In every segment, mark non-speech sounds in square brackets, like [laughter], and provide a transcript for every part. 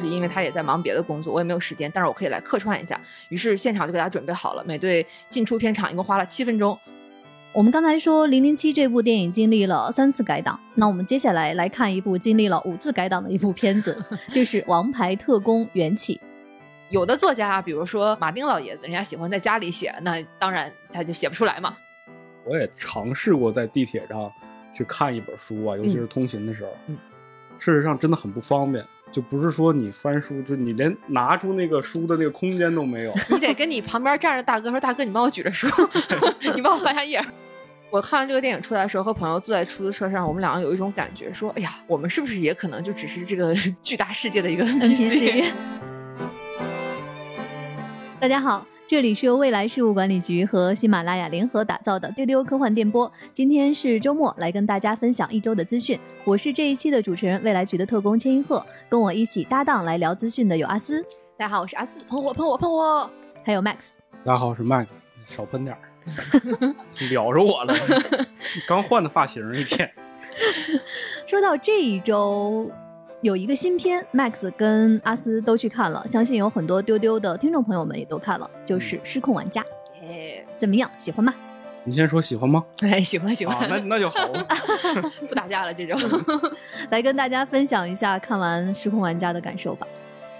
就是因为他也在忙别的工作，我也没有时间，但是我可以来客串一下。于是现场就给他准备好了，美队进出片场一共花了七分钟。我们刚才说《零零七》这部电影经历了三次改档，那我们接下来来看一部经历了五次改档的一部片子，[laughs] 就是《王牌特工：缘起》。有的作家，比如说马丁老爷子，人家喜欢在家里写，那当然他就写不出来嘛。我也尝试过在地铁上去看一本书啊，尤其是通勤的时候，嗯事实上真的很不方便。就不是说你翻书，就你连拿出那个书的那个空间都没有。你得跟你旁边站着大哥说：“大哥，你帮我举着书，[laughs] 你帮我翻下页。”我看完这个电影出来的时候，和朋友坐在出租车上，我们两个有一种感觉，说：“哎呀，我们是不是也可能就只是这个 [laughs] 巨大世界的一个 NPC？” 大家好，这里是由未来事务管理局和喜马拉雅联合打造的丢丢科幻电波。今天是周末，来跟大家分享一周的资讯。我是这一期的主持人，未来局的特工千银鹤。跟我一起搭档来聊资讯的有阿斯，大家好，我是阿斯，喷火喷火喷火，还有 Max。大家好，我是 Max，少喷点儿，[laughs] 撩着我了。刚换的发型一天。[laughs] 说到这一周。有一个新片，Max 跟阿斯都去看了，相信有很多丢丢的听众朋友们也都看了，就是《失控玩家》。哎，怎么样？喜欢吗？你先说喜欢吗？哎，喜欢喜欢，那那就好，[laughs] 不打架了这种。[laughs] 来跟大家分享一下看完《失控玩家》的感受吧。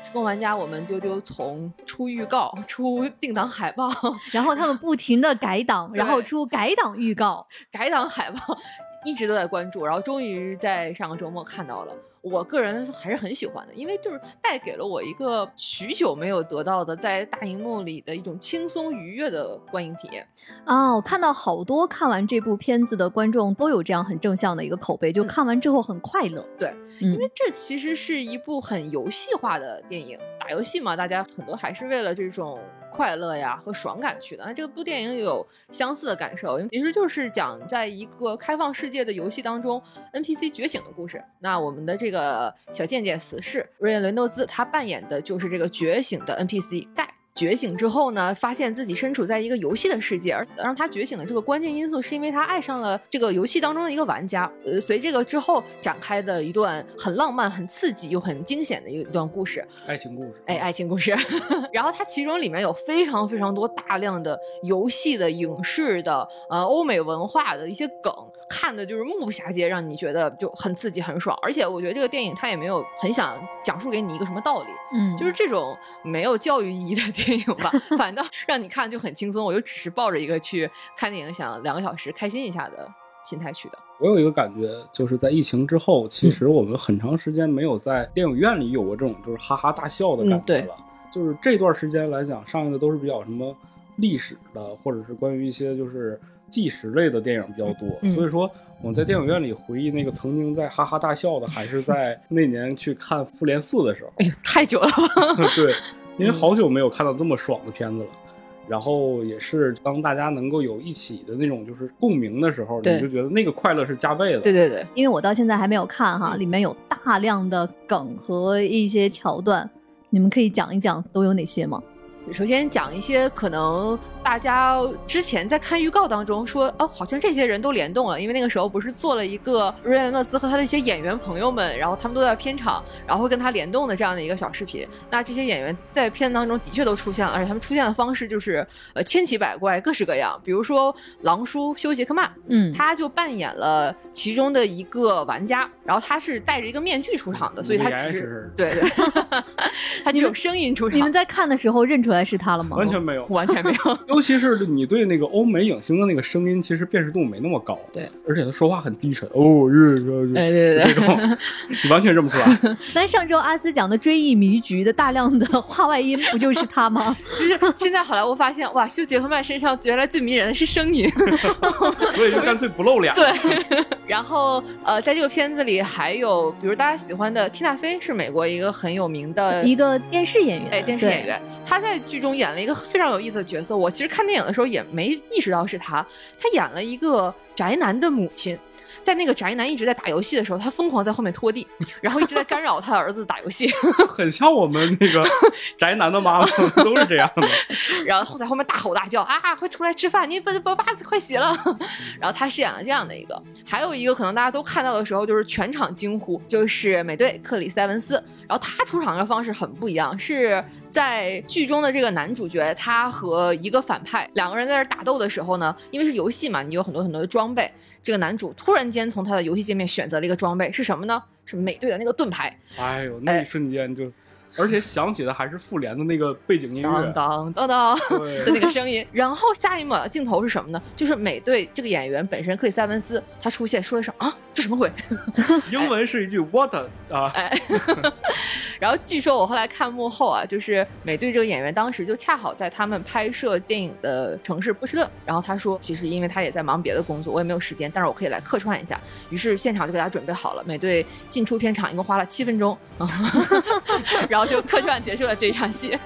《失控玩家》，我们丢丢从出预告、出定档海报，[laughs] 然后他们不停的改档，然后出改档预告、改档海报，一直都在关注，然后终于在上个周末看到了。我个人还是很喜欢的，因为就是带给了我一个许久没有得到的在大荧幕里的一种轻松愉悦的观影体验啊！我看到好多看完这部片子的观众都有这样很正向的一个口碑，就看完之后很快乐。对，因为这其实是一部很游戏化的电影，打游戏嘛，大家很多还是为了这种。快乐呀和爽感去的，那这部电影有相似的感受，其实就是讲在一个开放世界的游戏当中，NPC 觉醒的故事。那我们的这个小贱贱死侍瑞恩·雷诺兹，他扮演的就是这个觉醒的 NPC 盖。觉醒之后呢，发现自己身处在一个游戏的世界，而让他觉醒的这个关键因素，是因为他爱上了这个游戏当中的一个玩家。呃，随这个之后展开的一段很浪漫、很刺激又很惊险的一段故事，爱情故事。哎，爱情故事。[laughs] 然后它其中里面有非常非常多大量的游戏的、影视的、呃，欧美文化的一些梗。看的就是目不暇接，让你觉得就很刺激、很爽。而且我觉得这个电影它也没有很想讲述给你一个什么道理，嗯，就是这种没有教育意义的电影吧，[laughs] 反倒让你看就很轻松。我就只是抱着一个去看电影，想两个小时开心一下的心态去的。我有一个感觉，就是在疫情之后，其实我们很长时间没有在电影院里有过这种就是哈哈大笑的感觉了。就是这段时间来讲，上映的都是比较什么历史的，或者是关于一些就是。纪实类的电影比较多，所以说我们在电影院里回忆那个曾经在哈哈大笑的，还是在 [laughs] 那年去看《复联四》的时候。哎呀，太久了。[laughs] 对，因为好久没有看到这么爽的片子了。然后也是当大家能够有一起的那种就是共鸣的时候，你就觉得那个快乐是加倍的。对对对，因为我到现在还没有看哈，里面有大量的梗和一些桥段，你们可以讲一讲都有哪些吗？首先讲一些可能。大家之前在看预告当中说，哦，好像这些人都联动了，因为那个时候不是做了一个瑞恩·勒斯和他的一些演员朋友们，然后他们都在片场，然后会跟他联动的这样的一个小视频。那这些演员在片当中的确都出现了，而且他们出现的方式就是呃千奇百怪，各式各样。比如说狼叔休·杰克曼，嗯，他就扮演了其中的一个玩家，然后他是戴着一个面具出场的，所以他只是对对，[laughs] 他就有声音出场。你们在看的时候认出来是他了吗？完全没有，完全没有。尤其是你对那个欧美影星的那个声音，其实辨识度没那么高。对，而且他说话很低沉。哦，对对对，这种你完全认不出来。[laughs] 那上周阿斯讲的《追忆迷局》的大量的话外音，不就是他吗？[laughs] 就是现在好莱坞发现，哇，修·杰克曼身上原来最迷人的是声音，[laughs] 所以就干脆不露脸。对。然后呃，在这个片子里还有，比如大家喜欢的缇娜菲，是美国一个很有名的一个电视演员。哎，电视演员，他在剧中演了一个非常有意思的角色。我其实看电影的时候也没意识到是他，他演了一个宅男的母亲。在那个宅男一直在打游戏的时候，他疯狂在后面拖地，[laughs] 然后一直在干扰他的儿子打游戏，[laughs] 很像我们那个 [laughs] 宅男的妈妈都是这样的。然后在后面大吼大叫啊，快出来吃饭，你把把袜子快洗了。然后他饰演了这样的一个，还有一个可能大家都看到的时候，就是全场惊呼，就是美队克里斯埃文斯。然后他出场的方式很不一样，是在剧中的这个男主角，他和一个反派两个人在这打斗的时候呢，因为是游戏嘛，你有很多很多的装备。这个男主突然间从他的游戏界面选择了一个装备，是什么呢？是美队的那个盾牌。哎呦，那一瞬间就。而且响起的还是复联的那个背景音乐，当当当当 [laughs] 的那个声音。然后下一秒镜头是什么呢？就是美队这个演员本身克里斯·埃文斯他出现，说一声啊，这什么鬼？[laughs] 英文是一句 What 啊？哎。然后据说我后来看幕后啊，就是美队这个演员当时就恰好在他们拍摄电影的城市波士顿。然后他说，其实因为他也在忙别的工作，我也没有时间，但是我可以来客串一下。于是现场就给他准备好了。美队进出片场一共花了七分钟，[laughs] 然后就客串结束了这场戏。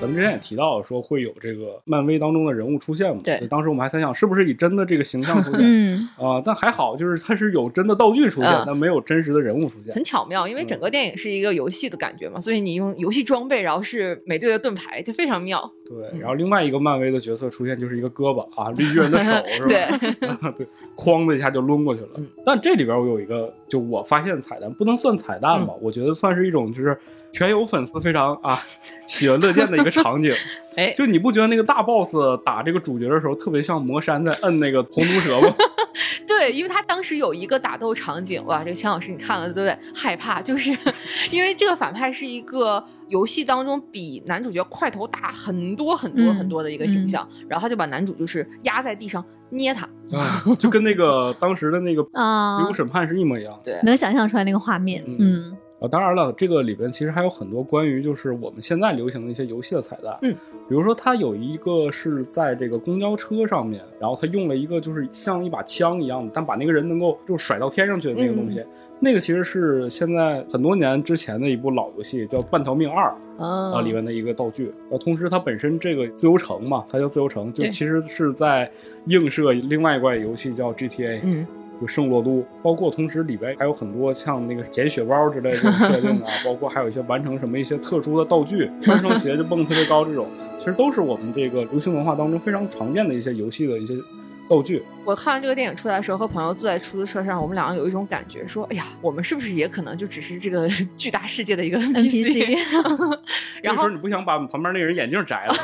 咱们之前也提到说会有这个漫威当中的人物出现嘛？对，当时我们还猜想是不是以真的这个形象出现？[laughs] 嗯啊，但还好，就是它是有真的道具出现，但没有真实的人物出现。很巧妙，因为整个电影是一个游戏的感觉嘛，所以你用游戏装备，然后是美队的盾牌，就非常妙。对，然后另外一个漫威的角色出现就是一个胳膊啊，绿巨人的手 [laughs] 是吧？对，[laughs] 对，哐的一下就抡过去了。但这里边我有一个，就我发现彩蛋不能算彩蛋吧？我觉得算是一种就是。全有粉丝非常啊喜闻乐见的一个场景，[laughs] 哎，就你不觉得那个大 boss 打这个主角的时候，特别像魔山在摁那个红毒蛇吗？[laughs] 对，因为他当时有一个打斗场景，哇，这个钱老师你看了对不对？害怕，就是因为这个反派是一个游戏当中比男主角块头大很多很多很多的一个形象，然后他就把男主就是压在地上捏他，就跟那个当时的那个啊，礼物审判是一模一样，对，能想象出来那个画面，嗯。啊，当然了，这个里边其实还有很多关于就是我们现在流行的一些游戏的彩蛋，嗯，比如说它有一个是在这个公交车上面，然后他用了一个就是像一把枪一样的，但把那个人能够就甩到天上去的那个东西，那个其实是现在很多年之前的一部老游戏叫《半条命二》啊里面的一个道具，呃，同时它本身这个自由城嘛，它叫自由城，就其实是在映射另外一款游戏叫 GTA，嗯。就圣洛都，包括同时里边还有很多像那个捡雪包之类的设定啊，[laughs] 包括还有一些完成什么一些特殊的道具，穿上鞋就蹦特别高这种，其实都是我们这个流行文化当中非常常见的一些游戏的一些。道具。我看完这个电影出来的时候，和朋友坐在出租车上，我们两个有一种感觉，说：“哎呀，我们是不是也可能就只是这个 [laughs] 巨大世界的一个 [laughs] NPC？” [laughs] 然后你不想把旁边那人眼镜摘了，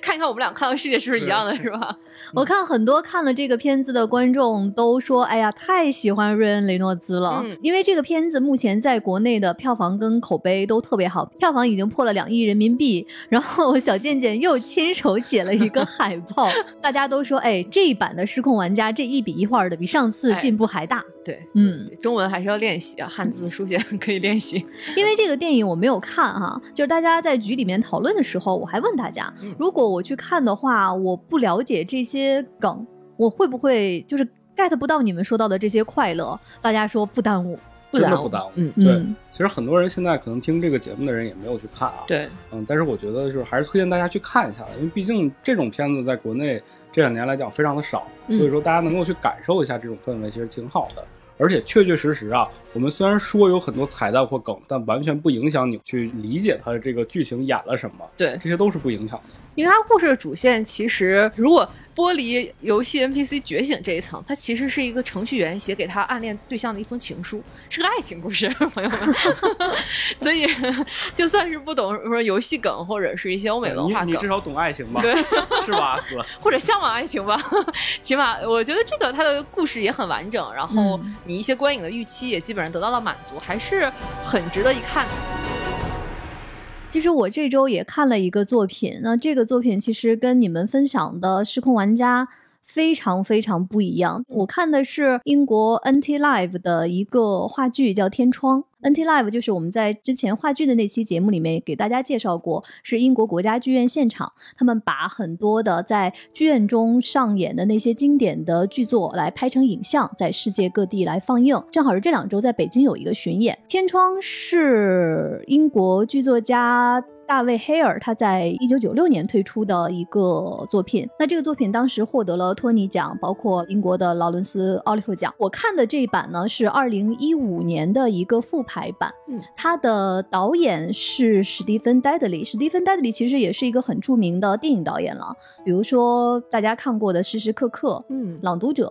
看一看我们俩看到世界是不是一样的，是吧？我看很多看了这个片子的观众都说：“哎呀，太喜欢瑞恩·雷诺兹了，因为这个片子目前在国内的票房跟口碑都特别好，票房已经破了两亿人民币。然后小贱贱又亲手写了一个海报，大家都说：哎。”这一版的失控玩家，这一笔一画的比上次进步还大。对，嗯，中文还是要练习啊，汉字书写 [laughs] 可以练习。因为这个电影我没有看哈，就是大家在局里面讨论的时候，我还问大家，如果我去看的话，我不了解这些梗，我会不会就是 get 不到你们说到的这些快乐？大家说不耽误。真的不耽误，嗯，对。其实很多人现在可能听这个节目的人也没有去看啊，对，嗯，但是我觉得就是还是推荐大家去看一下，因为毕竟这种片子在国内这两年来讲非常的少，所以说大家能够去感受一下这种氛围，其实挺好的。而且确确实实啊，我们虽然说有很多彩蛋或梗，但完全不影响你去理解它的这个剧情演了什么，对，这些都是不影响的。因为它故事的主线其实如果。剥离游戏 NPC 觉醒这一层，它其实是一个程序员写给他暗恋对象的一封情书，是个爱情故事，[laughs] 朋友们。[laughs] 所以就算是不懂说游戏梗或者是一些欧美文化梗，你至少懂爱情吧？对，是吧？[laughs] 或者向往爱情吧？起码我觉得这个它的故事也很完整，然后你一些观影的预期也基本上得到了满足，还是很值得一看。其实我这周也看了一个作品，那这个作品其实跟你们分享的《失控玩家》非常非常不一样。我看的是英国 NT Live 的一个话剧，叫《天窗》。NT Live 就是我们在之前话剧的那期节目里面给大家介绍过，是英国国家剧院现场，他们把很多的在剧院中上演的那些经典的剧作来拍成影像，在世界各地来放映。正好是这两周在北京有一个巡演。天窗是英国剧作家。大卫·黑尔他在一九九六年推出的一个作品。那这个作品当时获得了托尼奖，包括英国的劳伦斯·奥利弗奖。我看的这一版呢是二零一五年的一个复排版。嗯，他的导演是史蒂芬·戴德利。史蒂芬·戴德利其实也是一个很著名的电影导演了，比如说大家看过的《时时刻刻》、嗯，《朗读者》，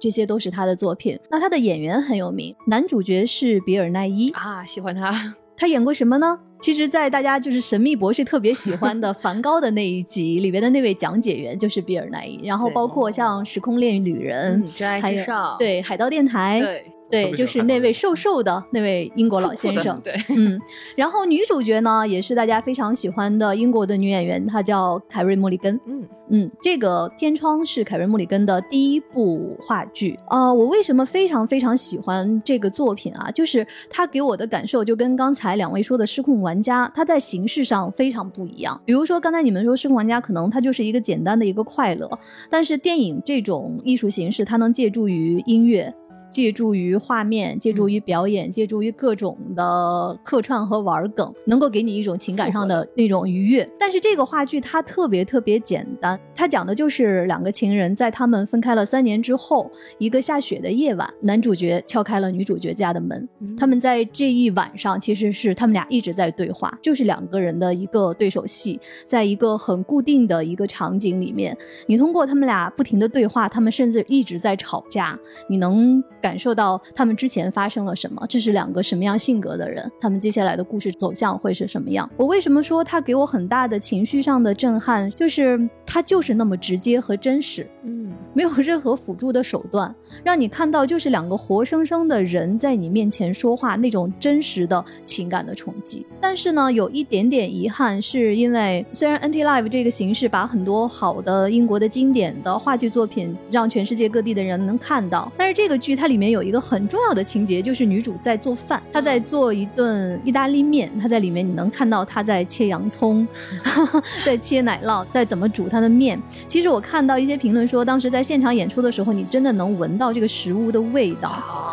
这些都是他的作品。那他的演员很有名，男主角是比尔·奈伊啊，喜欢他。[laughs] 他演过什么呢？其实，在大家就是神秘博士特别喜欢的梵高的那一集里边的那位讲解员就是比尔奈伊，然后包括像《时空恋旅人》、真爱至上，对《海盗电台》，对对，就是那位瘦瘦的那位英国老先生，对，嗯。然后女主角呢，也是大家非常喜欢的英国的女演员，她叫凯瑞·莫里根，嗯。嗯，这个《天窗》是凯瑞·莫里根的第一部话剧啊。我为什么非常非常喜欢这个作品啊？就是它给我的感受就跟刚才两位说的《失控玩家》，它在形式上非常不一样。比如说刚才你们说《失控玩家》，可能它就是一个简单的一个快乐，但是电影这种艺术形式，它能借助于音乐。借助于画面，借助于表演，借助于各种的客串和玩梗，能够给你一种情感上的那种愉悦。但是这个话剧它特别特别简单，它讲的就是两个情人在他们分开了三年之后，一个下雪的夜晚，男主角敲开了女主角家的门。他们在这一晚上其实是他们俩一直在对话，就是两个人的一个对手戏，在一个很固定的一个场景里面，你通过他们俩不停的对话，他们甚至一直在吵架，你能。感受到他们之前发生了什么，这是两个什么样性格的人，他们接下来的故事走向会是什么样？我为什么说他给我很大的情绪上的震撼？就是他就是那么直接和真实，嗯，没有任何辅助的手段，让你看到就是两个活生生的人在你面前说话那种真实的情感的冲击。但是呢，有一点点遗憾，是因为虽然 NT Live 这个形式把很多好的英国的经典的话剧作品让全世界各地的人能看到，但是这个剧它里。里面有一个很重要的情节，就是女主在做饭，她在做一顿意大利面。她在里面，你能看到她在切洋葱，[laughs] 在切奶酪，在怎么煮她的面。其实我看到一些评论说，当时在现场演出的时候，你真的能闻到这个食物的味道。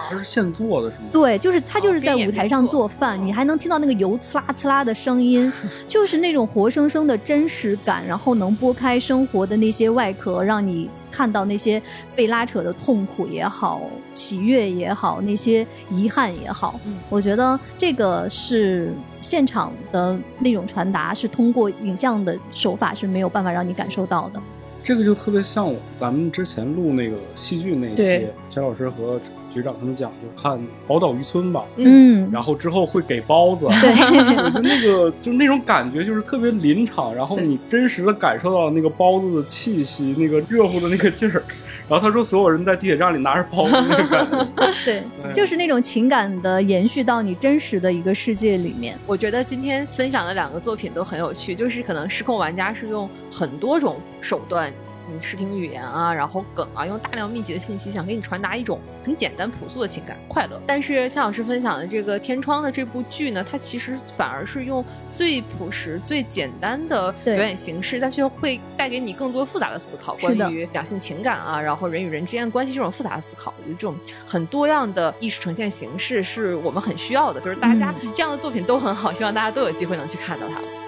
它是现做的，是吗？对，就是她就是在舞台上做饭，你还能听到那个油呲啦呲啦的声音，[laughs] 就是那种活生生的真实感，然后能剥开生活的那些外壳，让你。看到那些被拉扯的痛苦也好，喜悦也好，那些遗憾也好，嗯，我觉得这个是现场的那种传达，是通过影像的手法是没有办法让你感受到的。这个就特别像咱们之前录那个戏剧那一期，钱老师和。局长他们讲，就看《宝岛渔村》吧，嗯，然后之后会给包子，对，[laughs] 我觉得那个就那种感觉就是特别临场，然后你真实的感受到那个包子的气息，那个热乎的那个劲儿，[laughs] 然后他说所有人在地铁站里拿着包子那个感觉，[laughs] 对，就是那种情感的延续到你真实的一个世界里面。我觉得今天分享的两个作品都很有趣，就是可能失控玩家是用很多种手段。视听语言啊，然后梗啊，用大量密集的信息，想给你传达一种很简单朴素的情感快乐。但是千老师分享的这个《天窗》的这部剧呢，它其实反而是用最朴实、最简单的表演形式，但却会带给你更多复杂的思考，关于两性情感啊，然后人与人之间的关系这种复杂的思考，这种很多样的艺术呈现形式是我们很需要的。就是大家这样的作品都很好，希望大家都有机会能去看到它。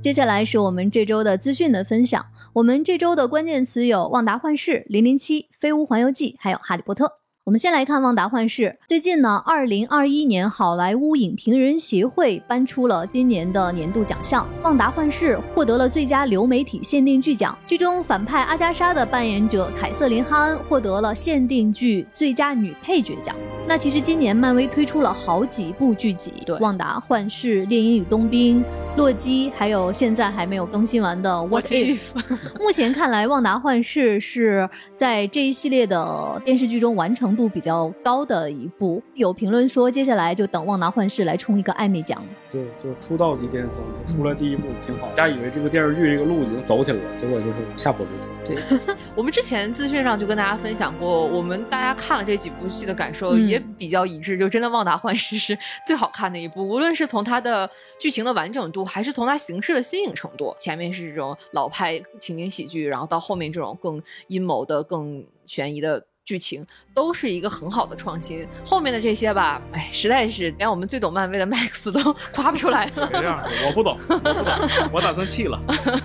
接下来是我们这周的资讯的分享。我们这周的关键词有《旺达幻视》、《零零七》、《飞屋环游记》，还有《哈利波特》。我们先来看《旺达幻视》。最近呢，二零二一年好莱坞影评人协会颁出了今年的年度奖项，《旺达幻视》获得了最佳流媒体限定剧奖。剧中反派阿加莎的扮演者凯瑟琳·哈恩获得了限定剧最佳女配角奖。那其实今年漫威推出了好几部剧集，对，《旺达幻视》、《猎鹰与冬兵》、洛基，还有现在还没有更新完的《What If》。[laughs] 目前看来，《旺达幻视》是在这一系列的电视剧中完成。度比较高的一部，有评论说接下来就等《旺达幻视》来冲一个艾美奖。对，就出道即巅峰，出来第一部挺好。大家以为这个电视剧这个路已经走起来了，结果就是下坡路走。对，[laughs] 我们之前资讯上就跟大家分享过，我们大家看了这几部剧的感受也比较一致，就真的《旺达幻视》是最好看的一部，无论是从它的剧情的完整度，还是从它形式的新颖程度。前面是这种老派情景喜剧，然后到后面这种更阴谋的、更悬疑的。剧情，都是一个很好的创新。后面的这些吧，哎，实在是连我们最懂漫威的 [laughs] Max 都 [laughs] 夸不出来。别这样，我不懂，我不懂，我打算弃了。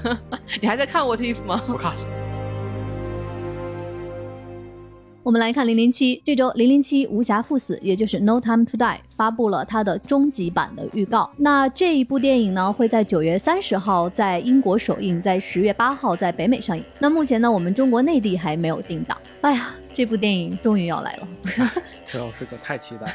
[laughs] 你还在看 What If 吗？不看。我们来看《零零七》这周，《零零七：无暇赴死》也就是《No Time to Die》发布了它的终极版的预告。那这一部电影呢，会在九月三十号在英国首映，在十月八号在北美上映。那目前呢，我们中国内地还没有定档。哎呀，这部电影终于要来了，陈老师可太期待。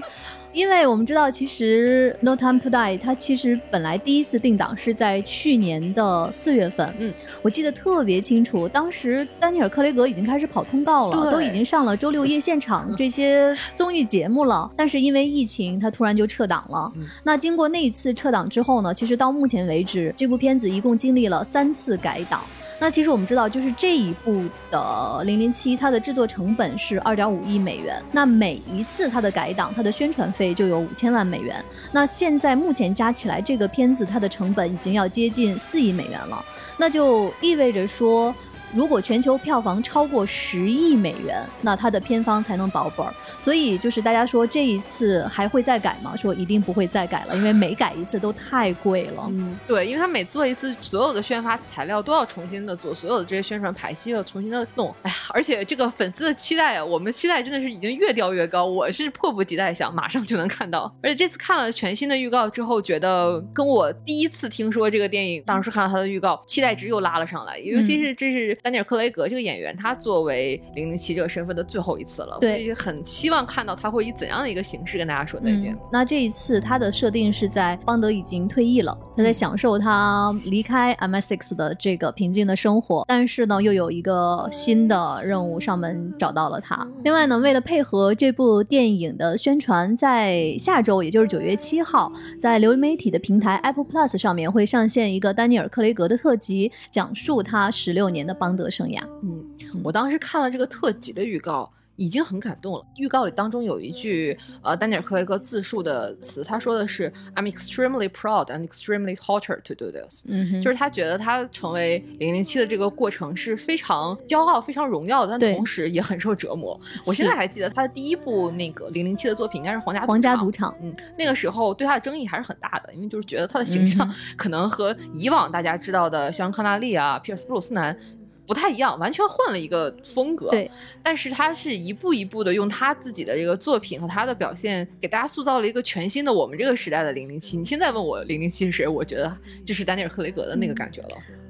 [laughs] 因为我们知道，其实《No Time to Die》它其实本来第一次定档是在去年的四月份。嗯，我记得特别清楚，当时丹尼尔·克雷格已经开始跑通告了，都已经上了周六夜现场这些综艺节目了。但是因为疫情，他突然就撤档了。那经过那一次撤档之后呢，其实到目前为止，这部片子一共经历了三次改档。那其实我们知道，就是这一部的《零零七》，它的制作成本是二点五亿美元。那每一次它的改档，它的宣传费就有五千万美元。那现在目前加起来，这个片子它的成本已经要接近四亿美元了。那就意味着说。如果全球票房超过十亿美元，那它的片方才能保本儿。所以就是大家说这一次还会再改吗？说一定不会再改了，因为每改一次都太贵了。嗯，对，因为他每做一次，所有的宣发材料都要重新的做，所有的这些宣传排期要重新的弄。哎呀，而且这个粉丝的期待啊，我们期待真的是已经越调越高。我是迫不及待想马上就能看到。而且这次看了全新的预告之后，觉得跟我第一次听说这个电影，当时看到它的预告，期待值又拉了上来。尤其是这是。丹尼尔·克雷格这个演员，他作为零零七这个身份的最后一次了，所以很期望看到他会以怎样的一个形式跟大家说再见。那这一次他的设定是在邦德已经退役了，他在享受他离开 MI6 的这个平静的生活，但是呢，又有一个新的任务上门找到了他。另外呢，为了配合这部电影的宣传，在下周，也就是九月七号，在流媒体的平台 Apple Plus 上面会上线一个丹尼尔·克雷格的特辑，讲述他十六年的邦。邦德生涯，嗯，我当时看了这个特辑的预告。已经很感动了。预告里当中有一句，呃，丹尼尔·克雷格自述的词，他说的是 "I'm extremely proud and extremely tortured to do this"，嗯，就是他觉得他成为零零七的这个过程是非常骄傲、非常荣耀的，但同时也很受折磨。我现在还记得他的第一部那个零零七的作品应该是《皇家皇家赌场》，嗯，那个时候对他的争议还是很大的，因为就是觉得他的形象可能和以往大家知道的像康纳利啊、皮尔斯·布鲁斯南。不太一样，完全换了一个风格。对，但是他是一步一步的用他自己的这个作品和他的表现，给大家塑造了一个全新的我们这个时代的零零七。你现在问我零零七是谁，我觉得就是丹尼尔·克雷格的那个感觉了。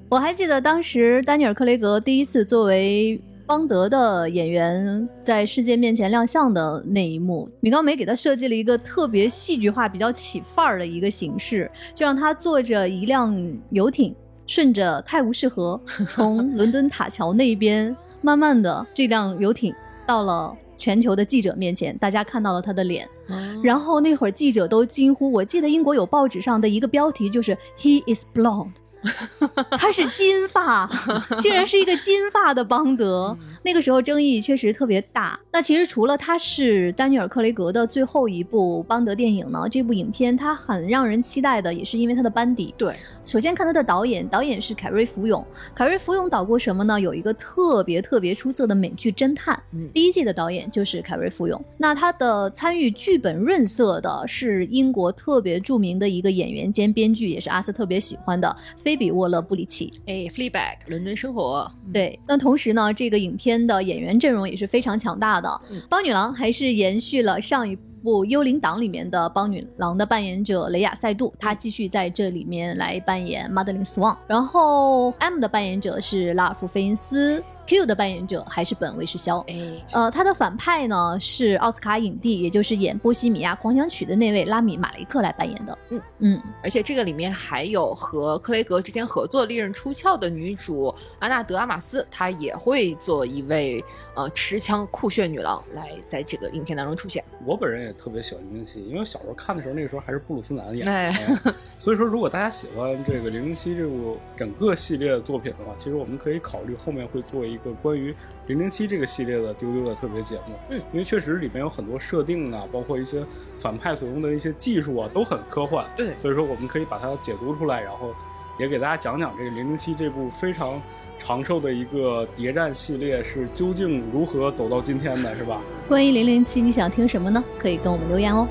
我还记得当时丹尼尔·克雷格第一次作为邦德的演员在世界面前亮相的那一幕，米高梅给他设计了一个特别戏剧化、比较起范儿的一个形式，就让他坐着一辆游艇。顺着泰晤士河，[laughs] 从伦敦塔桥那边，慢慢的，这辆游艇到了全球的记者面前，大家看到了他的脸，然后那会儿记者都惊呼，我记得英国有报纸上的一个标题就是 He is blonde。[laughs] 他是金发，竟然是一个金发的邦德。那个时候争议确实特别大。那其实除了他是丹尼尔·克雷格的最后一部邦德电影呢，这部影片它很让人期待的，也是因为他的班底。对，首先看他的导演，导演是凯瑞·福永。凯瑞·福永导过什么呢？有一个特别特别出色的美剧《侦探》，第一季的导演就是凯瑞·福永。那他的参与剧本润色的是英国特别著名的一个演员兼编剧，也是阿斯特别喜欢的菲。比沃勒布里奇，哎，Fleabag，伦敦生活，对。那同时呢，这个影片的演员阵容也是非常强大的。邦女郎还是延续了上一部《幽灵党》里面的邦女郎的扮演者雷亚塞杜，她继续在这里面来扮演马德琳斯旺。然后 M 的扮演者是拉尔夫费因斯。Q 的扮演者还是本·维世肖，哎，呃，他的反派呢是奥斯卡影帝，也就是演《波西米亚狂想曲》的那位拉米·马雷克来扮演的。嗯嗯，而且这个里面还有和克雷格之间合作、利刃出鞘的女主安娜·德阿玛斯，她也会做一位呃持枪酷炫女郎来在这个影片当中出现。我本人也特别喜欢零零七，因为小时候看的时候，那个时候还是布鲁斯南演的，所以说如果大家喜欢这个零零七这部整个系列的作品的话，其实我们可以考虑后面会做一。一个关于零零七这个系列的丢丢的特别节目，嗯，因为确实里面有很多设定啊，包括一些反派所用的一些技术啊，都很科幻，对，所以说我们可以把它解读出来，然后也给大家讲讲这个《零零七》这部非常长寿的一个谍战系列是究竟如何走到今天的，是吧？关于《零零七》，你想听什么呢？可以跟我们留言哦。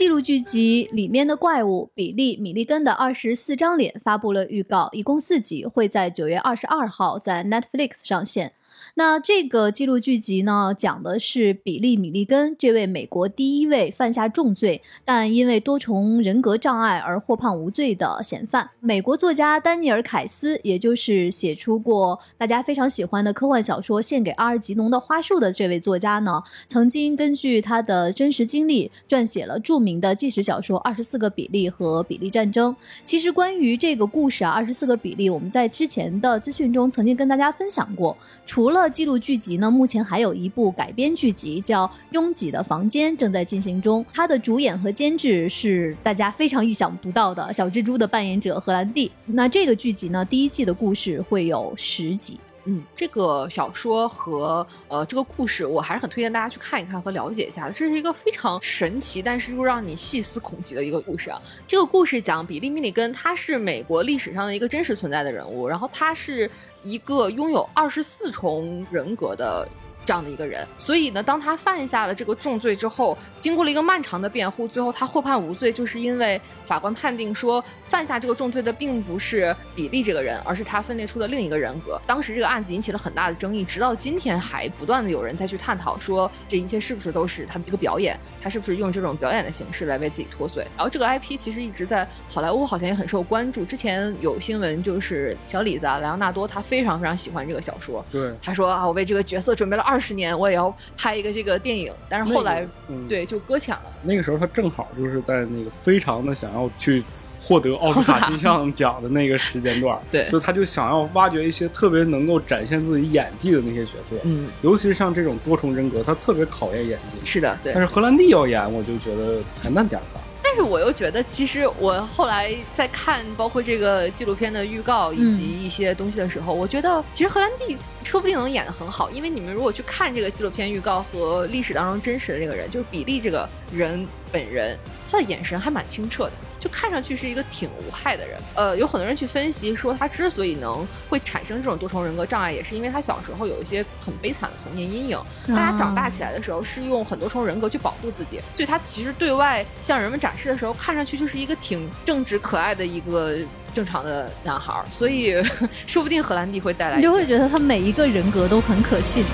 记录剧集里面的怪物比利·米利根的二十四张脸发布了预告，一共四集，会在九月二十二号在 Netflix 上线。那这个记录剧集呢，讲的是比利·米利根这位美国第一位犯下重罪，但因为多重人格障碍而获判无罪的嫌犯。美国作家丹尼尔·凯斯，也就是写出过大家非常喜欢的科幻小说《献给阿尔吉农的花束》的这位作家呢，曾经根据他的真实经历撰写了著名的纪实小说《二十四个比利和比利战争》。其实关于这个故事啊，《二十四个比利》，我们在之前的资讯中曾经跟大家分享过，除了了纪录剧集呢，目前还有一部改编剧集叫《拥挤的房间》正在进行中。它的主演和监制是大家非常意想不到的小蜘蛛的扮演者荷兰弟。那这个剧集呢，第一季的故事会有十集。嗯，这个小说和呃这个故事，我还是很推荐大家去看一看和了解一下的。这是一个非常神奇，但是又让你细思恐极的一个故事啊。这个故事讲比利·米里根，他是美国历史上的一个真实存在的人物，然后他是。一个拥有二十四重人格的。这样的一个人，所以呢，当他犯下了这个重罪之后，经过了一个漫长的辩护，最后他获判无罪，就是因为法官判定说，犯下这个重罪的并不是比利这个人，而是他分裂出的另一个人格。当时这个案子引起了很大的争议，直到今天还不断的有人再去探讨说，这一切是不是都是他的一个表演，他是不是用这种表演的形式来为自己脱罪。然后这个 IP 其实一直在好莱坞好像也很受关注，之前有新闻就是小李子啊，莱昂纳多他非常非常喜欢这个小说，对，他说啊，我为这个角色准备了二。十年我也要拍一个这个电影，但是后来，对，就搁浅了。那个时候他正好就是在那个非常的想要去获得奥斯卡金像奖的那个时间段，对，所以他就想要挖掘一些特别能够展现自己演技的那些角色，嗯，尤其是像这种多重人格，他特别考验演技。是的，对。但是荷兰弟要演，我就觉得简单点吧。但是我又觉得，其实我后来在看包括这个纪录片的预告以及一些东西的时候，我觉得其实荷兰弟说不定能演得很好。因为你们如果去看这个纪录片预告和历史当中真实的这个人，就是比利这个人本人，他的眼神还蛮清澈的。就看上去是一个挺无害的人，呃，有很多人去分析说，他之所以能会产生这种多重人格障碍，也是因为他小时候有一些很悲惨的童年阴影。大家长大起来的时候是用很多重人格去保护自己，所以他其实对外向人们展示的时候，看上去就是一个挺正直可爱的一个正常的男孩。所以，[laughs] 说不定荷兰弟会带来，你就会觉得他每一个人格都很可信。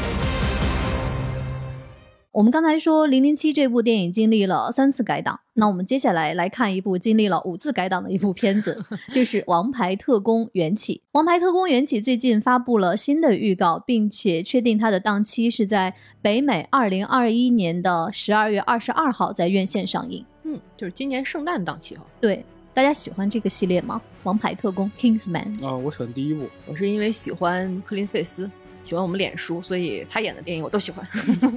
我们刚才说《零零七》这部电影经历了三次改档，那我们接下来来看一部经历了五次改档的一部片子，[laughs] 就是《王牌特工缘起》。《王牌特工缘起》最近发布了新的预告，并且确定它的档期是在北美二零二一年的十二月二十二号在院线上映。嗯，就是今年圣诞档期哈。对，大家喜欢这个系列吗？《王牌特工》Kingsman 啊，我喜欢第一部，我是因为喜欢克林费斯。喜欢我们脸书，所以他演的电影我都喜欢。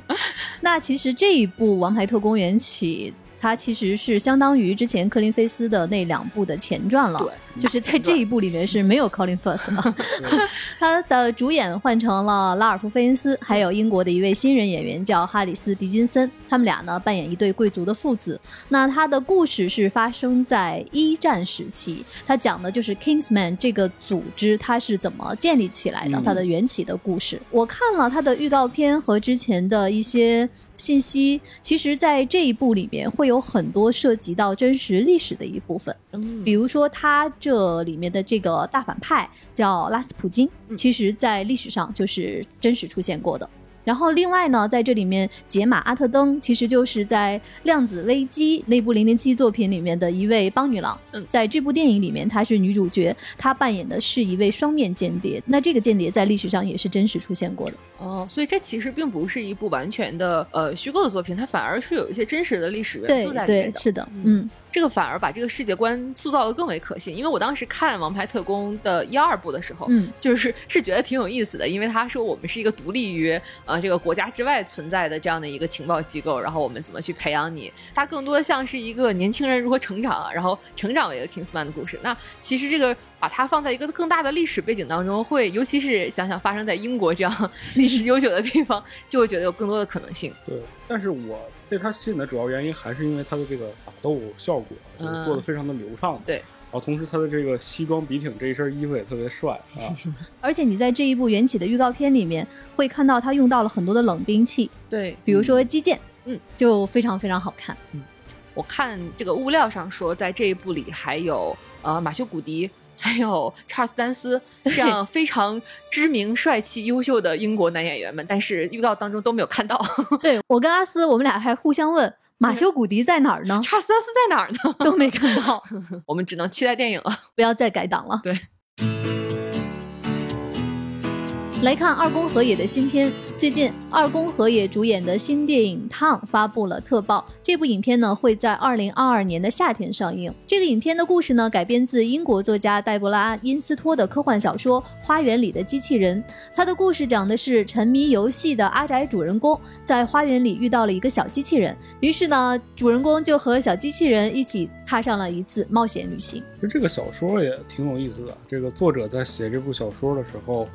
[laughs] 那其实这一部《王牌特工缘起》。它其实是相当于之前克林菲斯的那两部的前传了，对，就是在这一部里面是没有 Colin Firth 的，[laughs] 他的主演换成了拉尔夫·费恩斯，还有英国的一位新人演员叫哈里斯·狄金森，他们俩呢扮演一对贵族的父子。那他的故事是发生在一战时期，他讲的就是 Kingsman 这个组织它是怎么建立起来的，它的缘起的故事。我看了他的预告片和之前的一些。信息其实，在这一部里面会有很多涉及到真实历史的一部分，嗯，比如说他这里面的这个大反派叫拉斯普京，其实在历史上就是真实出现过的。然后另外呢，在这里面，杰玛阿特登其实就是在《量子危机》那部零零七作品里面的一位邦女郎。嗯，在这部电影里面，她是女主角，她扮演的是一位双面间谍。那这个间谍在历史上也是真实出现过的。哦，所以这其实并不是一部完全的呃虚构的作品，它反而是有一些真实的历史元素在里面的。是的，嗯。这个反而把这个世界观塑造的更为可信，因为我当时看《王牌特工》的一二部的时候，嗯，就是是觉得挺有意思的，因为他说我们是一个独立于呃这个国家之外存在的这样的一个情报机构，然后我们怎么去培养你？它更多像是一个年轻人如何成长，然后成长为一个 Kingsman 的故事。那其实这个把它放在一个更大的历史背景当中，会尤其是想想发生在英国这样 [laughs] 历史悠久的地方，就会觉得有更多的可能性。对，但是我。被它吸引的主要原因还是因为它的这个打斗效果，就是做的非常的流畅。对，然后同时他的这个西装笔挺这一身衣服也特别帅啊。[laughs] 而且你在这一部缘起的预告片里面会看到他用到了很多的冷兵器，对，比如说击剑，嗯，就非常非常好看。嗯，我看这个物料上说，在这一部里还有呃马修古迪。还有查尔斯·丹斯 [laughs] 这样非常知名、帅气、优秀的英国男演员们，但是预告当中都没有看到。[laughs] 对我跟阿斯，我们俩还互相问马修·古迪在哪儿呢？查尔斯·丹斯在哪儿呢？[laughs] 都没看到。我们只能期待电影了，不要再改档了。对。来看二宫和也的新片。最近，二宫和也主演的新电影《烫》发布了特报。这部影片呢会在二零二二年的夏天上映。这个影片的故事呢改编自英国作家黛博拉·因斯托的科幻小说《花园里的机器人》。他的故事讲的是沉迷游戏的阿宅主人公在花园里遇到了一个小机器人，于是呢，主人公就和小机器人一起踏上了一次冒险旅行。其实这个小说也挺有意思的。这个作者在写这部小说的时候。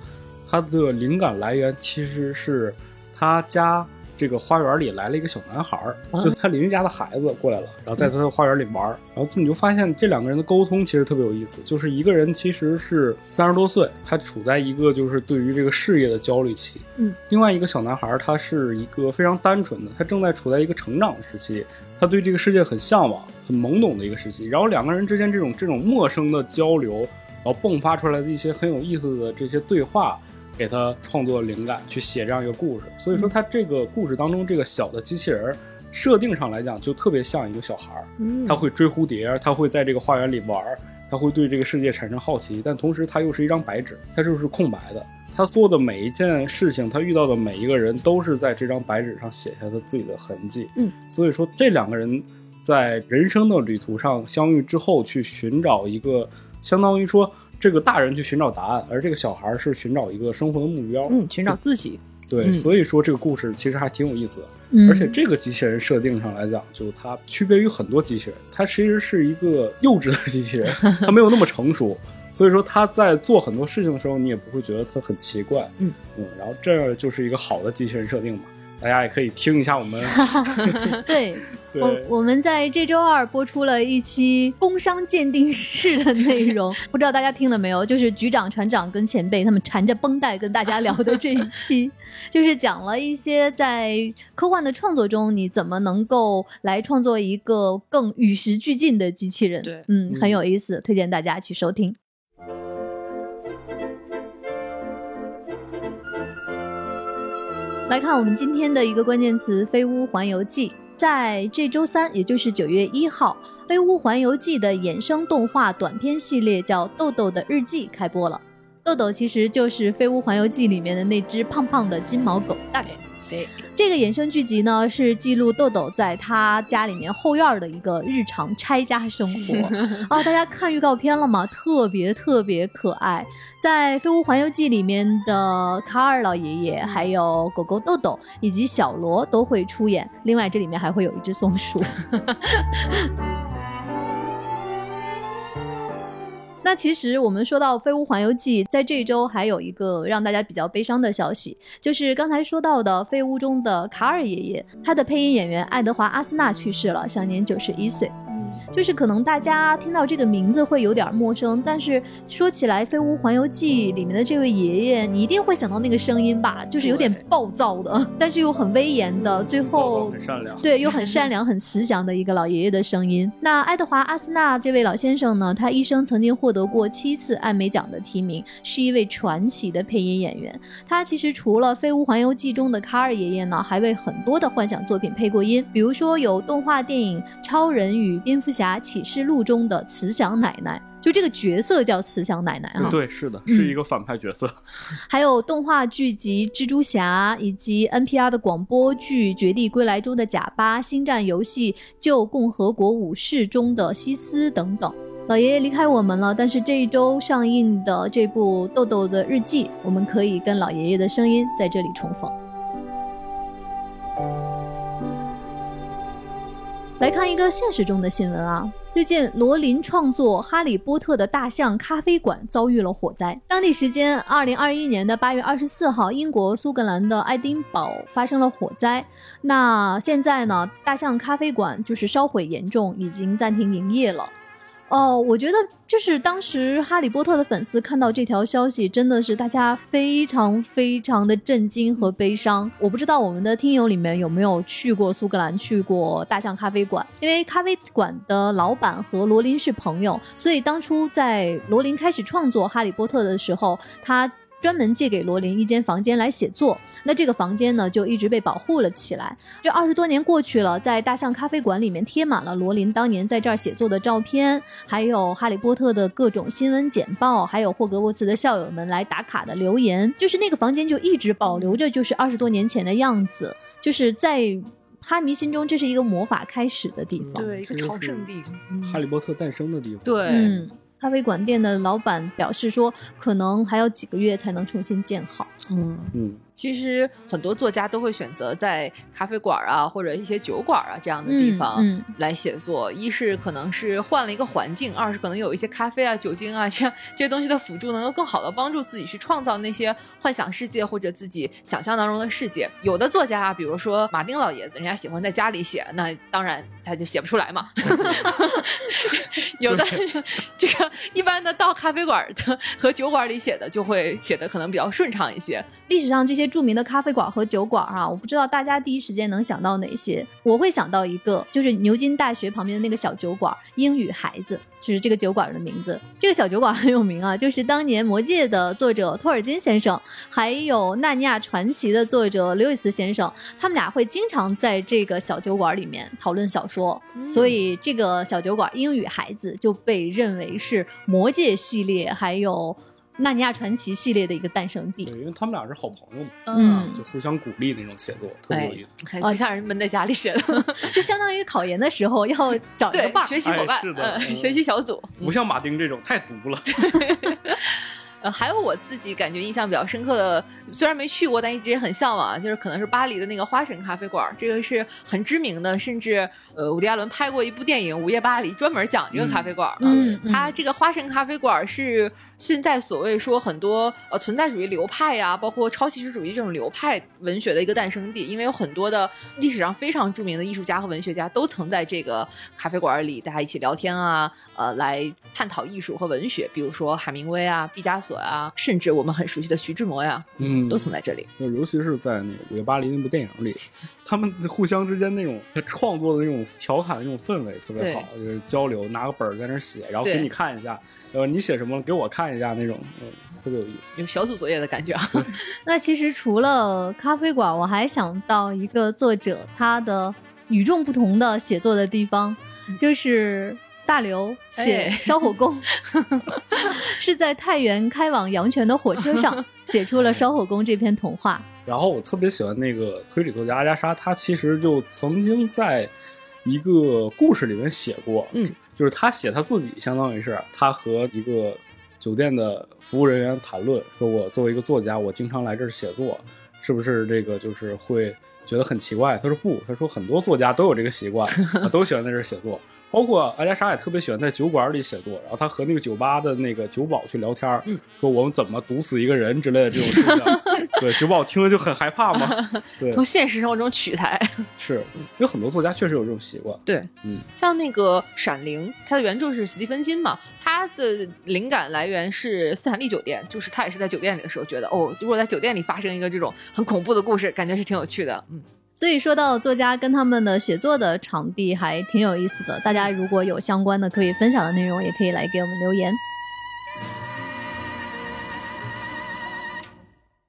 他的灵感来源其实是他家这个花园里来了一个小男孩儿，就是他邻居家的孩子过来了，然后在他的花园里玩儿，然后你就发现这两个人的沟通其实特别有意思，就是一个人其实是三十多岁，他处在一个就是对于这个事业的焦虑期，嗯，另外一个小男孩儿他是一个非常单纯的，他正在处在一个成长的时期，他对这个世界很向往、很懵懂的一个时期，然后两个人之间这种这种陌生的交流，然后迸发出来的一些很有意思的这些对话。给他创作灵感去写这样一个故事，所以说他这个故事当中这个小的机器人设定上来讲就特别像一个小孩儿，他会追蝴蝶，他会在这个花园里玩，他会对这个世界产生好奇，但同时他又是一张白纸，他就是空白的，他做的每一件事情，他遇到的每一个人都是在这张白纸上写下他自己的痕迹，嗯，所以说这两个人在人生的旅途上相遇之后，去寻找一个相当于说。这个大人去寻找答案，而这个小孩是寻找一个生活的目标，嗯，寻找自己。对，所以说这个故事其实还挺有意思的。而且这个机器人设定上来讲，就它区别于很多机器人，它其实是一个幼稚的机器人，[laughs] 它没有那么成熟。所以说他在做很多事情的时候，你也不会觉得它很奇怪。嗯嗯，然后这就是一个好的机器人设定嘛。大家也可以听一下我们。[laughs] [laughs] 对。我我们在这周二播出了一期工商鉴定室的内容，[laughs] 不知道大家听了没有？就是局长、船长跟前辈他们缠着绷带跟大家聊的这一期，[laughs] 就是讲了一些在科幻的创作中，你怎么能够来创作一个更与时俱进的机器人？对，嗯，很有意思，推荐大家去收听。来看我们今天的一个关键词：飞屋环游记。在这周三，也就是九月一号，《飞屋环游记》的衍生动画短片系列叫《豆豆的日记》开播了。豆豆其实就是《飞屋环游记》里面的那只胖胖的金毛狗蛋。对，这个衍生剧集呢，是记录豆豆在他家里面后院的一个日常拆家生活 [laughs] 啊。大家看预告片了吗？特别特别可爱。在《飞屋环游记》里面的卡尔老爷爷，还有狗狗豆豆以及小罗都会出演。另外，这里面还会有一只松鼠。[laughs] 那其实我们说到《飞屋环游记》，在这周还有一个让大家比较悲伤的消息，就是刚才说到的《飞屋》中的卡尔爷爷，他的配音演员爱德华·阿斯纳去世了，享年九十一岁。就是可能大家听到这个名字会有点陌生，但是说起来《飞屋环游记》里面的这位爷爷，你一定会想到那个声音吧？就是有点暴躁的，但是又很威严的，最后很善良，对，又很善良、很慈祥的一个老爷爷的声音。那爱德华·阿斯纳这位老先生呢？他一生曾经获得过七次艾美奖的提名，是一位传奇的配音演员。他其实除了《飞屋环游记》中的卡尔爷爷呢，还为很多的幻想作品配过音，比如说有动画电影《超人与蝙蝠》。侠启示录中的慈祥奶奶，就这个角色叫慈祥奶奶啊。对，是的，是一个反派角色。还有动画剧集《蜘蛛侠》，以及 NPR 的广播剧《绝地归来》中的贾巴，《星战》游戏《旧共和国武士》中的西斯等等。老爷爷离开我们了，但是这一周上映的这部《豆豆的日记》，我们可以跟老爷爷的声音在这里重逢。来看一个现实中的新闻啊，最近罗琳创作《哈利波特》的大象咖啡馆遭遇了火灾。当地时间二零二一年的八月二十四号，英国苏格兰的爱丁堡发生了火灾。那现在呢，大象咖啡馆就是烧毁严重，已经暂停营业了。哦，我觉得就是当时哈利波特的粉丝看到这条消息，真的是大家非常非常的震惊和悲伤。我不知道我们的听友里面有没有去过苏格兰，去过大象咖啡馆，因为咖啡馆的老板和罗琳是朋友，所以当初在罗琳开始创作哈利波特的时候，他。专门借给罗琳一间房间来写作，那这个房间呢就一直被保护了起来。这二十多年过去了，在大象咖啡馆里面贴满了罗琳当年在这儿写作的照片，还有哈利波特的各种新闻简报，还有霍格沃茨的校友们来打卡的留言。就是那个房间就一直保留着，就是二十多年前的样子。就是在哈迷心中，这是一个魔法开始的地方，对，一个朝圣地，哈利波特诞生的地方，对。咖啡馆店的老板表示说，可能还要几个月才能重新建好。嗯嗯。其实很多作家都会选择在咖啡馆啊，或者一些酒馆啊这样的地方来写作。一是可能是换了一个环境，二是可能有一些咖啡啊、酒精啊这样这些东西的辅助，能够更好的帮助自己去创造那些幻想世界或者自己想象当中的世界。有的作家，比如说马丁老爷子，人家喜欢在家里写，那当然他就写不出来嘛。有的这个一般的到咖啡馆的 [laughs] 和酒馆里写的，就会写的可能比较顺畅一些。历史上这些著名的咖啡馆和酒馆啊，我不知道大家第一时间能想到哪些。我会想到一个，就是牛津大学旁边的那个小酒馆——英语孩子，就是这个酒馆的名字。这个小酒馆很有名啊，就是当年《魔戒》的作者托尔金先生，还有《纳尼亚传奇》的作者刘易斯先生，他们俩会经常在这个小酒馆里面讨论小说，所以这个小酒馆“英语孩子”就被认为是《魔戒》系列还有。《纳尼亚传奇》系列的一个诞生地，对，因为他们俩是好朋友嘛，嗯，就互相鼓励那种写作，特别有意思。哦，像人闷在家里写的，[laughs] 就相当于考研的时候要找一个伴，学习伙伴，学习小组。不像马丁这种太毒了。[laughs] 呃，还有我自己感觉印象比较深刻的，虽然没去过，但一直也很向往，就是可能是巴黎的那个花神咖啡馆，这个是很知名的，甚至。呃，伍迪·艾伦拍过一部电影《午夜巴黎》，专门讲这个咖啡馆的。嗯，他这个花神咖啡馆是现在所谓说很多呃存在主义流派呀，包括超现实主义这种流派文学的一个诞生地。因为有很多的历史上非常著名的艺术家和文学家都曾在这个咖啡馆里大家一起聊天啊，呃，来探讨艺术和文学。比如说海明威啊、毕加索啊，甚至我们很熟悉的徐志摩呀，嗯，都曾在这里。尤其是在那个《午夜巴黎》那部电影里，他们互相之间那种创作的那种。调侃的那种氛围特别好，就是交流，拿个本儿在那写，然后给你看一下，呃，你写什么，给我看一下那种，嗯，特别有意思，有小组作业的感觉。[laughs] 那其实除了咖啡馆，我还想到一个作者，他的与众不同的写作的地方，就是大刘写烧火工，[laughs] 是在太原开往阳泉的火车上 [laughs] 写出了烧火工这篇童话。然后我特别喜欢那个推理作家阿加莎，他其实就曾经在。一个故事里面写过，嗯，就是他写他自己，相当于是他和一个酒店的服务人员谈论，说我作为一个作家，我经常来这儿写作，是不是这个就是会觉得很奇怪？他说不，他说很多作家都有这个习惯，[laughs] 都喜欢在这儿写作。包括阿加莎也特别喜欢在酒馆里写作，然后他和那个酒吧的那个酒保去聊天，说我们怎么毒死一个人之类的这种事情。[laughs] 对，酒保听了就很害怕嘛。[laughs] 对，从现实生活中取材。是，有很多作家确实有这种习惯。对，嗯，像那个《闪灵》，它的原著是史蒂芬金嘛，他的灵感来源是斯坦利酒店，就是他也是在酒店里的时候觉得，哦，如果在酒店里发生一个这种很恐怖的故事，感觉是挺有趣的。嗯。所以说到作家跟他们的写作的场地还挺有意思的，大家如果有相关的可以分享的内容，也可以来给我们留言。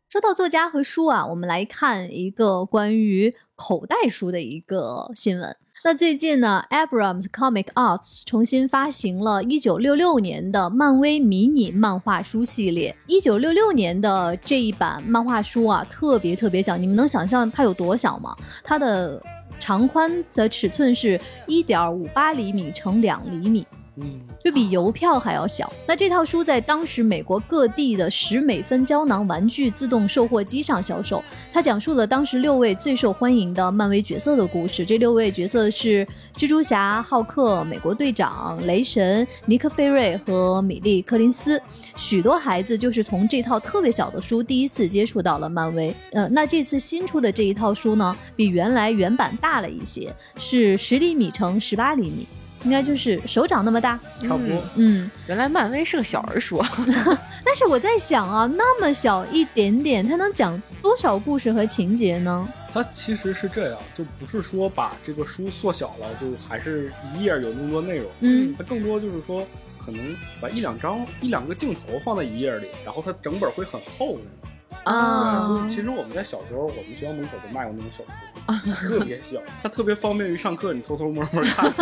说到作家和书啊，我们来看一个关于口袋书的一个新闻。那最近呢，Abrams Comic Arts 重新发行了1966年的漫威迷你漫画书系列。1966年的这一版漫画书啊，特别特别小，你们能想象它有多小吗？它的长宽的尺寸是1.58厘米乘2厘米。嗯，就比邮票还要小。那这套书在当时美国各地的十美分胶囊玩具自动售货机上销售。它讲述了当时六位最受欢迎的漫威角色的故事。这六位角色是蜘蛛侠、浩克、美国队长、雷神、尼克·菲瑞和米莉·柯林斯。许多孩子就是从这套特别小的书第一次接触到了漫威。呃，那这次新出的这一套书呢，比原来原版大了一些，是十厘米乘十八厘米。应该就是手掌那么大，差不多。嗯，原来漫威是个小儿书，[laughs] 但是我在想啊，那么小一点点，它能讲多少故事和情节呢？它其实是这样，就不是说把这个书缩小了，就还是一页有那么多内容。嗯，它更多就是说，可能把一两张、一两个镜头放在一页里，然后它整本会很厚啊，就其实我们在小时候，我们学校门口就卖过那种小书，[laughs] 特别小，它特别方便于上课，你偷偷摸摸看。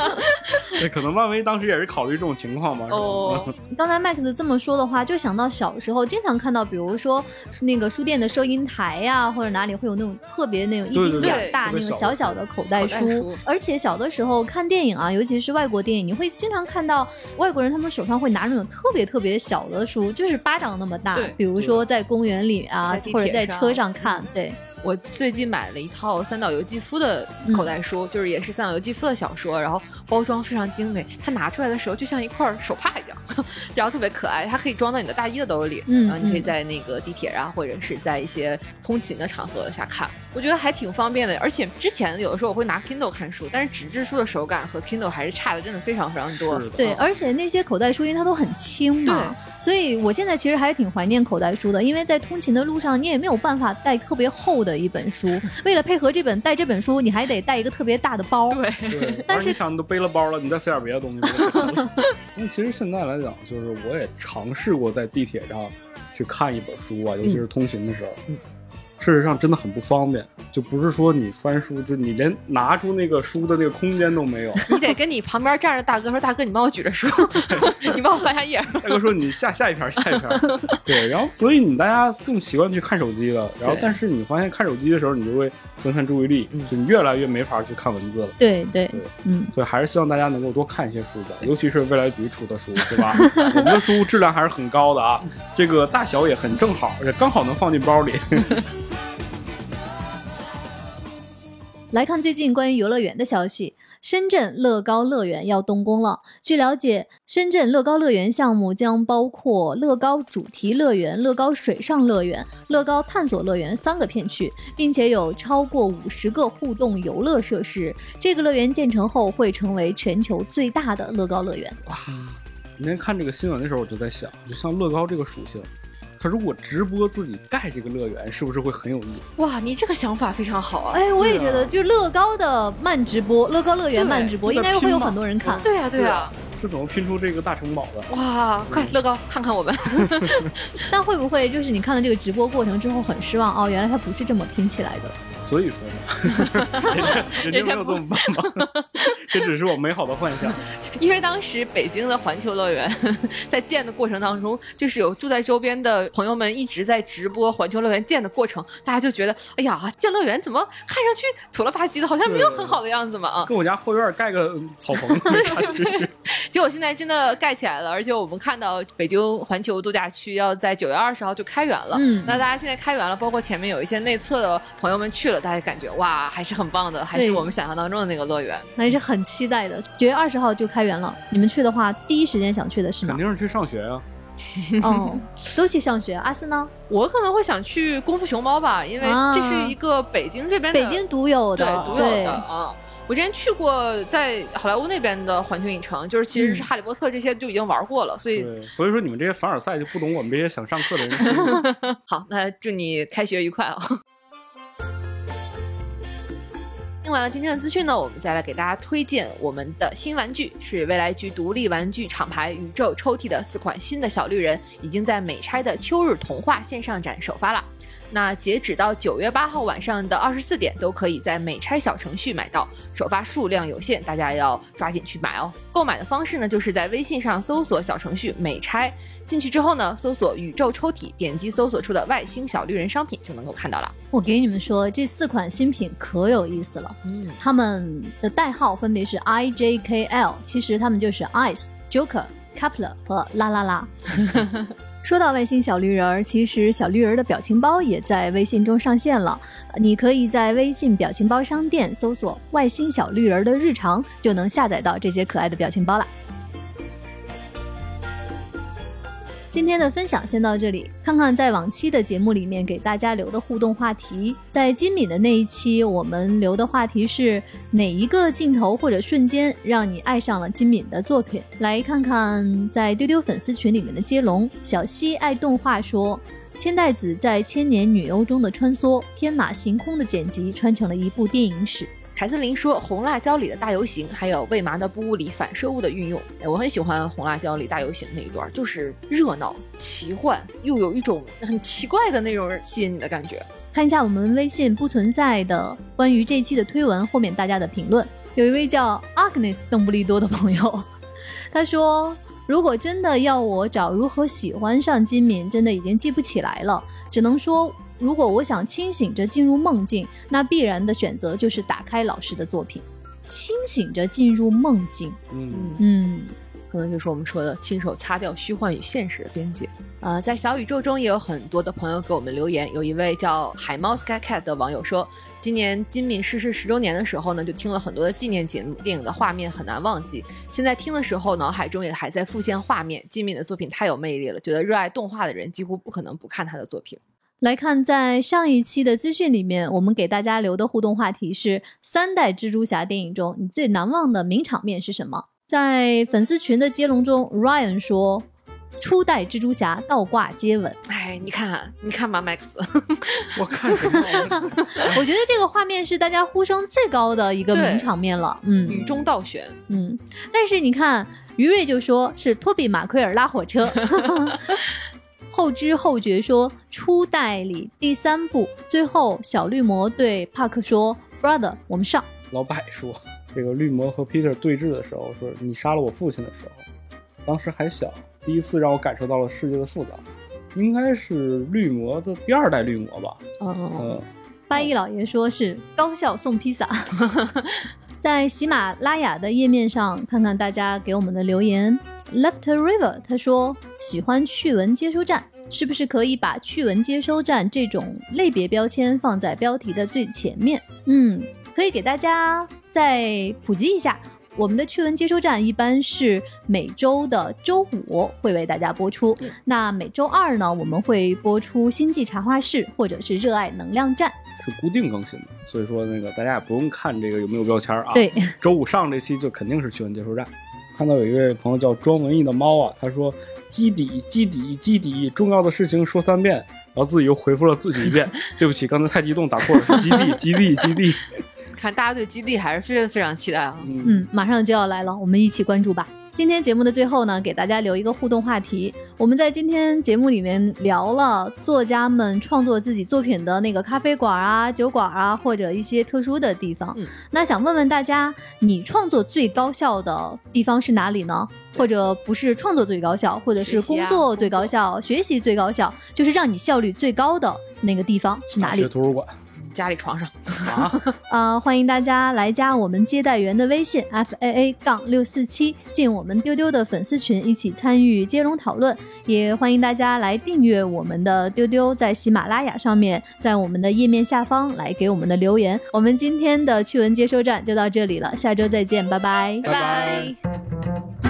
[laughs] 对，可能漫威当时也是考虑这种情况吧。哦，[laughs] 刚才 Max 这么说的话，就想到小时候经常看到，比如说那个书店的收银台呀，或者哪里会有那种特别那种一丁点儿大那种小小的口袋书。而且小的时候看电影啊，尤其是外国电影，你会经常看到外国人他们手上会拿那种特别特别小的书，就是巴掌那么大。比如说在公园。里啊，或者在车上看，对。我最近买了一套三岛由纪夫的口袋书，就是也是三岛由纪夫的小说，然后包装非常精美。它拿出来的时候就像一块手帕一样，[laughs] 然后特别可爱。它可以装到你的大衣的兜里，然后你可以在那个地铁啊，或者是在一些通勤的场合下看。我觉得还挺方便的。而且之前有的时候我会拿 Kindle 看书，但是纸质书的手感和 Kindle 还是差的，真的非常非常多。对，而且那些口袋书因为它都很轻嘛，所以我现在其实还是挺怀念口袋书的，因为在通勤的路上你也没有办法带特别厚的。的一本书，为了配合这本带这本书，你还得带一个特别大的包。对，但是你想，你都背了包了，你再塞点别的东西。[laughs] 那其实现在来讲，就是我也尝试过在地铁上去看一本书啊，尤其是通勤的时候。事实上真的很不方便，就不是说你翻书，就你连拿出那个书的那个空间都没有。你得跟你旁边站着大哥说：“大哥，你帮我举着书，[laughs] 你帮我翻下页。”大哥说：“你下下一篇，下一篇。” [laughs] 对，然后所以你大家更习惯去看手机了。然后，但是你发现看手机的时候，你就会分散注意力，就你越来越没法去看文字了。对对对，嗯。所以还是希望大家能够多看一些书的，尤其是未来局出的书，对吧？我们的书质量还是很高的啊，这个大小也很正好，而且刚好能放进包里。[laughs] 来看最近关于游乐园的消息，深圳乐高乐园要动工了。据了解，深圳乐高乐园项目将包括乐高主题乐园、乐高水上乐园、乐高探索乐园三个片区，并且有超过五十个互动游乐设施。这个乐园建成后会成为全球最大的乐高乐园。哇！今天看这个新闻的时候，我就在想，就像乐高这个属性。他如果直播自己盖这个乐园，是不是会很有意思？哇，你这个想法非常好啊！哎，我也觉得，就乐高的慢直播，乐高乐园慢直播，应该会有很多人看。对呀，对呀。是怎么拼出这个大城堡的？哇，快乐高看看我们！[laughs] [laughs] 但会不会就是你看了这个直播过程之后很失望哦？原来它不是这么拼起来的。所以说呢，[laughs] 人家没有这么办吗？这只是我美好的幻想。因为当时北京的环球乐园在建的过程当中，就是有住在周边的朋友们一直在直播环球乐园建的过程，大家就觉得，哎呀，建乐园怎么看上去土了吧唧的，好像没有很好的样子嘛啊！跟我家后院盖个草棚。结果现在真的盖起来了，而且我们看到北京环球度假区要在九月二十号就开园了。嗯，那大家现在开园了，包括前面有一些内测的朋友们去了，大家感觉哇，还是很棒的，还是我们想象当中的那个乐园，还是很期待的。九月二十号就开园了，你们去的话，第一时间想去的是哪？肯定是去上学啊。[laughs] 哦，都去上学。阿斯呢？我可能会想去功夫熊猫吧，因为这是一个北京这边北京独有的，对，独有的啊。我之前去过在好莱坞那边的环球影城，就是其实是哈利波特这些就已经玩过了，所以所以说你们这些凡尔赛就不懂我们这些想上课的人。[laughs] [laughs] 好，那祝你开学愉快啊！听完了今天的资讯呢，我们再来给大家推荐我们的新玩具，是未来局独立玩具厂牌宇宙抽屉的四款新的小绿人，已经在美拆的秋日童话线上展首发了。那截止到九月八号晚上的二十四点，都可以在美差小程序买到，首发数量有限，大家要抓紧去买哦。购买的方式呢，就是在微信上搜索小程序美差，进去之后呢，搜索宇宙抽屉，点击搜索出的外星小绿人商品就能够看到了。我给你们说，这四款新品可有意思了，嗯，他们的代号分别是 I J K L，其实他们就是 Ice Joker。Kepler 和啦啦啦。[laughs] 说到外星小绿人儿，其实小绿人的表情包也在微信中上线了。你可以在微信表情包商店搜索“外星小绿人”的日常，就能下载到这些可爱的表情包了。今天的分享先到这里，看看在往期的节目里面给大家留的互动话题。在金敏的那一期，我们留的话题是哪一个镜头或者瞬间让你爱上了金敏的作品？来看看在丢丢粉丝群里面的接龙。小西爱动画说，千代子在千年女优中的穿梭，天马行空的剪辑，穿成了一部电影史。凯瑟琳说：“红辣椒里的大游行，还有未麻的布屋里反射物的运用，我很喜欢红辣椒里大游行那一段，就是热闹、奇幻，又有一种很奇怪的那种吸引你的感觉。看一下我们微信不存在的关于这期的推文后面大家的评论，有一位叫 Agnes 邓布利多的朋友，他说：如果真的要我找如何喜欢上金敏，真的已经记不起来了，只能说。”如果我想清醒着进入梦境，那必然的选择就是打开老师的作品，清醒着进入梦境。嗯嗯，可能就是我们说的亲手擦掉虚幻与现实的边界。呃，在小宇宙中也有很多的朋友给我们留言，有一位叫海猫 Sky Cat 的网友说，今年金敏逝世十周年的时候呢，就听了很多的纪念节目，电影的画面很难忘记。现在听的时候，脑海中也还在浮现画面。金敏的作品太有魅力了，觉得热爱动画的人几乎不可能不看他的作品。来看，在上一期的资讯里面，我们给大家留的互动话题是：三代蜘蛛侠电影中你最难忘的名场面是什么？在粉丝群的接龙中，Ryan 说，初代蜘蛛侠倒挂接吻。哎，你看，你看吧，Max，[laughs] 我看什么？[laughs] 我觉得这个画面是大家呼声最高的一个名场面了。嗯，雨中倒悬。嗯，但是你看，于瑞就说是托比马奎尔拉火车。[laughs] 后知后觉说，初代里第三部最后，小绿魔对帕克说：“Brother，我们上。”老柏说：“这个绿魔和 Peter 对峙的时候，说你杀了我父亲的时候，当时还小，第一次让我感受到了世界的复杂。应该是绿魔的第二代绿魔吧？”嗯，八一老爷说是高校送披萨。在喜马拉雅的页面上看看大家给我们的留言。Left River，他说喜欢趣闻接收站，是不是可以把趣闻接收站这种类别标签放在标题的最前面？嗯，可以给大家再普及一下，我们的趣闻接收站一般是每周的周五会为大家播出，那每周二呢，我们会播出星际茶话室或者是热爱能量站，是固定更新的，所以说那个大家也不用看这个有没有标签啊。对，[laughs] 周五上这期就肯定是趣闻接收站。看到有一位朋友叫装文艺的猫啊，他说基底基底基底，重要的事情说三遍，然后自己又回复了自己一遍。[laughs] 对不起，刚才太激动打错了，是基地基地基地。[laughs] 看大家对基地还是非常非常期待啊！嗯，马上就要来了，我们一起关注吧。今天节目的最后呢，给大家留一个互动话题。我们在今天节目里面聊了作家们创作自己作品的那个咖啡馆啊、酒馆啊，或者一些特殊的地方。那想问问大家，你创作最高效的地方是哪里呢？或者不是创作最高效，或者是工作最高效、学习最高效，就是让你效率最高的那个地方是哪里？图书馆。家里床上啊，[laughs] 呃，欢迎大家来加我们接待员的微信 f a a 杠六四七，进我们丢丢的粉丝群，一起参与接龙讨论。也欢迎大家来订阅我们的丢丢，在喜马拉雅上面，在我们的页面下方来给我们的留言。我们今天的趣闻接收站就到这里了，下周再见，拜拜，拜拜。